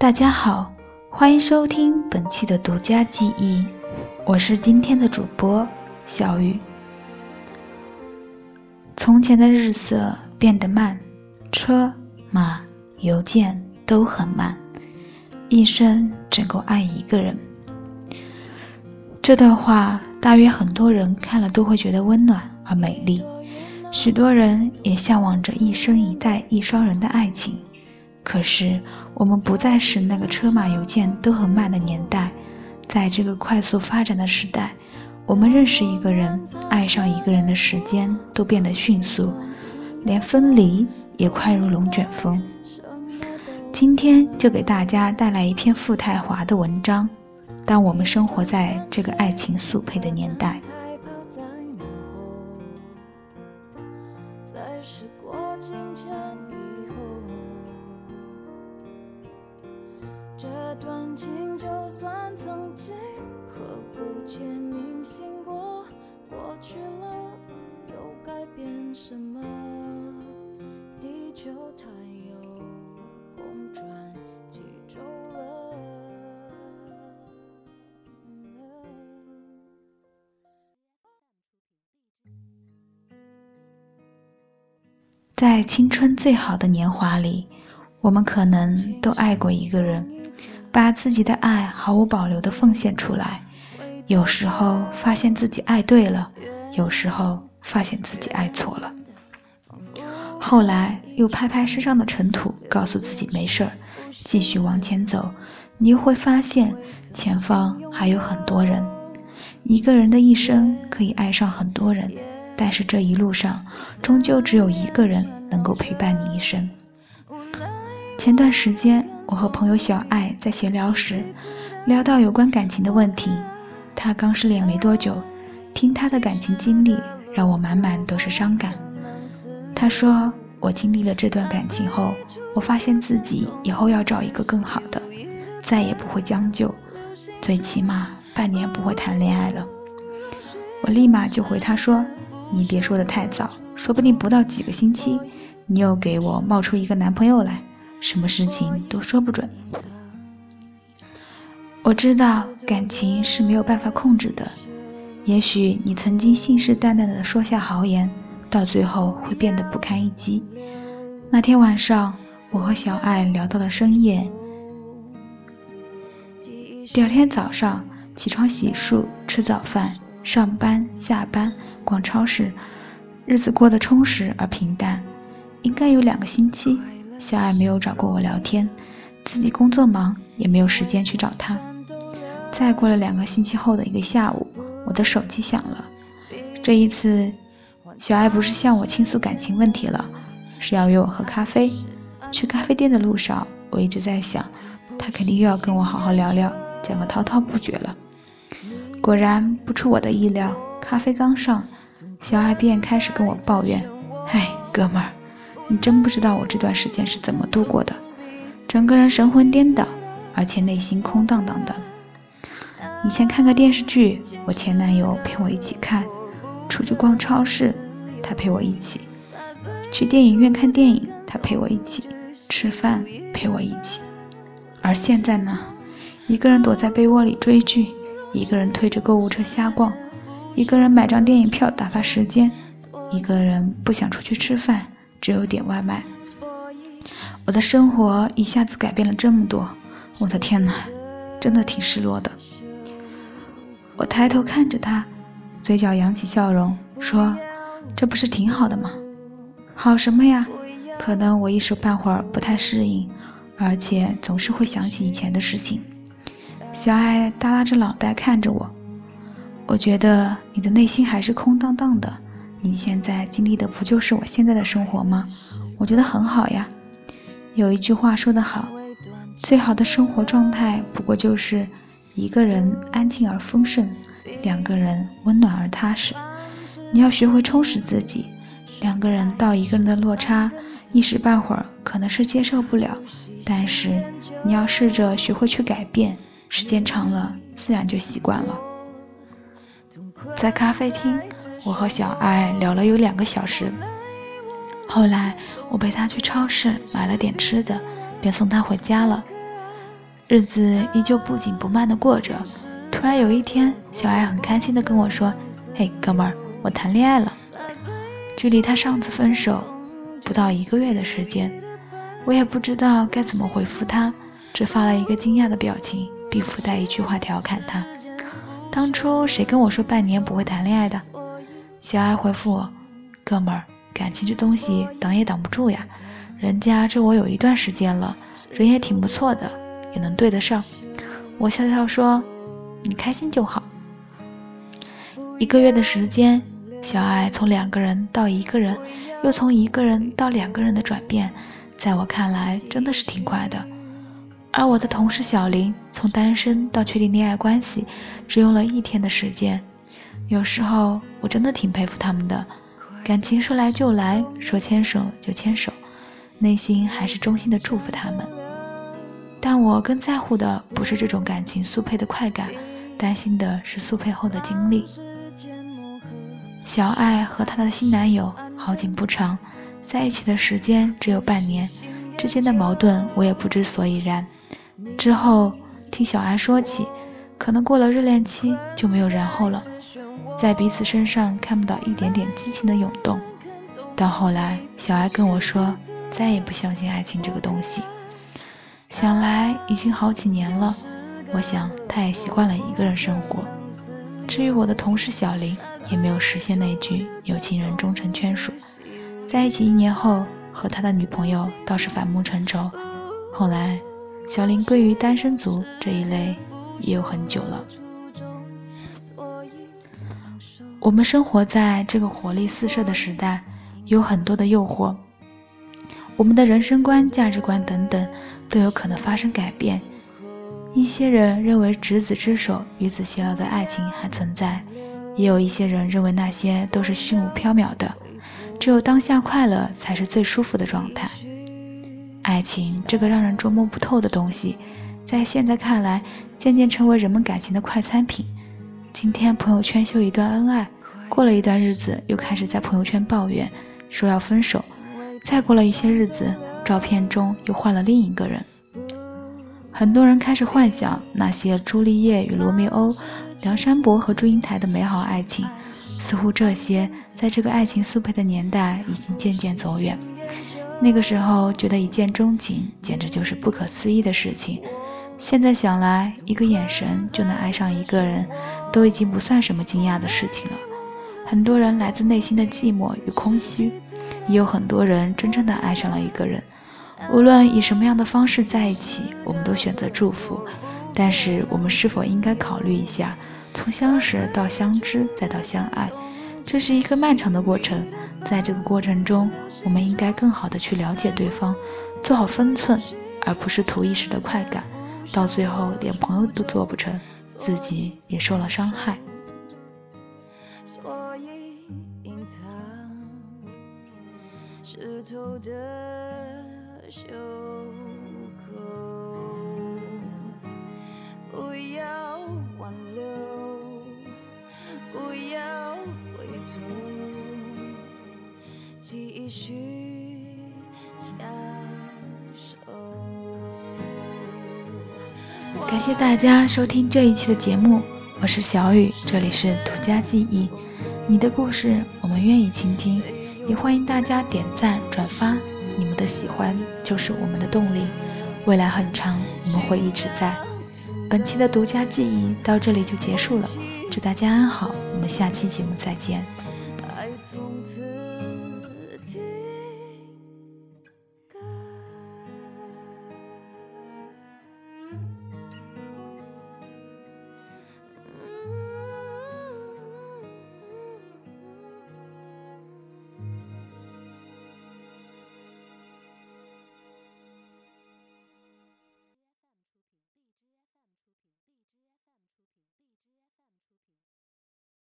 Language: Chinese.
大家好，欢迎收听本期的独家记忆，我是今天的主播小雨。从前的日色变得慢，车马邮件都很慢，一生只够爱一个人。这段话大约很多人看了都会觉得温暖而美丽，许多人也向往着一生一代一双人的爱情。可是，我们不再是那个车马邮件都很慢的年代，在这个快速发展的时代，我们认识一个人、爱上一个人的时间都变得迅速，连分离也快如龙卷风。今天就给大家带来一篇傅太华的文章：当我们生活在这个爱情速配的年代。在青春最好的年华里，我们可能都爱过一个人，把自己的爱毫无保留地奉献出来。有时候发现自己爱对了，有时候发现自己爱错了。后来又拍拍身上的尘土，告诉自己没事儿，继续往前走。你又会发现前方还有很多人。一个人的一生可以爱上很多人。但是这一路上，终究只有一个人能够陪伴你一生。前段时间，我和朋友小爱在闲聊时，聊到有关感情的问题。她刚失恋没多久，听她的感情经历，让我满满都是伤感。他说：“我经历了这段感情后，我发现自己以后要找一个更好的，再也不会将就，最起码半年不会谈恋爱了。”我立马就回他说。你别说的太早，说不定不到几个星期，你又给我冒出一个男朋友来，什么事情都说不准。我知道感情是没有办法控制的，也许你曾经信誓旦旦的说下豪言，到最后会变得不堪一击。那天晚上，我和小爱聊到了深夜，第二天早上起床洗漱吃早饭。上班、下班、逛超市，日子过得充实而平淡。应该有两个星期，小爱没有找过我聊天，自己工作忙，也没有时间去找他。再过了两个星期后的一个下午，我的手机响了。这一次，小爱不是向我倾诉感情问题了，是要约我喝咖啡。去咖啡店的路上，我一直在想，他肯定又要跟我好好聊聊，讲个滔滔不绝了。果然不出我的意料，咖啡刚上，小爱便开始跟我抱怨：“哎，哥们儿，你真不知道我这段时间是怎么度过的，整个人神魂颠倒，而且内心空荡荡的。以前看个电视剧，我前男友陪我一起看；出去逛超市，他陪我一起；去电影院看电影，他陪我一起；吃饭陪我一起。而现在呢，一个人躲在被窝里追剧。”一个人推着购物车瞎逛，一个人买张电影票打发时间，一个人不想出去吃饭，只有点外卖。我的生活一下子改变了这么多，我的天哪，真的挺失落的。我抬头看着他，嘴角扬起笑容，说：“这不是挺好的吗？好什么呀？可能我一时半会儿不太适应，而且总是会想起以前的事情。”小爱耷拉着脑袋看着我，我觉得你的内心还是空荡荡的。你现在经历的不就是我现在的生活吗？我觉得很好呀。有一句话说得好，最好的生活状态不过就是一个人安静而丰盛，两个人温暖而踏实。你要学会充实自己。两个人到一个人的落差，一时半会儿可能是接受不了，但是你要试着学会去改变。时间长了，自然就习惯了。在咖啡厅，我和小爱聊了有两个小时。后来，我陪她去超市买了点吃的，便送她回家了。日子依旧不紧不慢的过着。突然有一天，小艾很开心的跟我说：“嘿，哥们儿，我谈恋爱了。”距离他上次分手不到一个月的时间，我也不知道该怎么回复他，只发了一个惊讶的表情，并附带一句话调侃他：“当初谁跟我说半年不会谈恋爱的？”小艾回复我：“哥们儿，感情这东西挡也挡不住呀，人家追我有一段时间了，人也挺不错的，也能对得上。”我笑笑说。你开心就好。一个月的时间，小爱从两个人到一个人，又从一个人到两个人的转变，在我看来真的是挺快的。而我的同事小林，从单身到确定恋爱关系，只用了一天的时间。有时候我真的挺佩服他们的，感情说来就来，说牵手就牵手，内心还是衷心的祝福他们。但我更在乎的不是这种感情速配的快感。担心的是速配后的经历。小爱和她的新男友好景不长，在一起的时间只有半年，之间的矛盾我也不知所以然。之后听小爱说起，可能过了热恋期就没有然后了，在彼此身上看不到一点点激情的涌动。到后来，小爱跟我说，再也不相信爱情这个东西。想来已经好几年了。我想，他也习惯了一个人生活。至于我的同事小林，也没有实现那句“有情人终成眷属”。在一起一年后，和他的女朋友倒是反目成仇。后来，小林归于单身族这一类，也有很久了。我们生活在这个活力四射的时代，有很多的诱惑，我们的人生观、价值观等等，都有可能发生改变。一些人认为执子之手，与子偕老的爱情还存在，也有一些人认为那些都是虚无缥缈的，只有当下快乐才是最舒服的状态。爱情这个让人捉摸不透的东西，在现在看来，渐渐成为人们感情的快餐品。今天朋友圈秀一段恩爱，过了一段日子又开始在朋友圈抱怨，说要分手，再过了一些日子，照片中又换了另一个人。很多人开始幻想那些朱丽叶与罗密欧、梁山伯和祝英台的美好爱情，似乎这些在这个爱情速配的年代已经渐渐走远。那个时候觉得一见钟情简直就是不可思议的事情，现在想来，一个眼神就能爱上一个人，都已经不算什么惊讶的事情了。很多人来自内心的寂寞与空虚，也有很多人真正的爱上了一个人。无论以什么样的方式在一起，我们都选择祝福。但是，我们是否应该考虑一下，从相识到相知再到相爱，这是一个漫长的过程。在这个过程中，我们应该更好的去了解对方，做好分寸，而不是图一时的快感，到最后连朋友都做不成，自己也受了伤害。湿透的。袖口，不要挽留，不要回头，继续相守。感谢大家收听这一期的节目，我是小雨，这里是独家记忆，你的故事我们愿意倾听，也欢迎大家点赞转发。你们的喜欢就是我们的动力，未来很长，我们会一直在。本期的独家记忆到这里就结束了，祝大家安好，我们下期节目再见。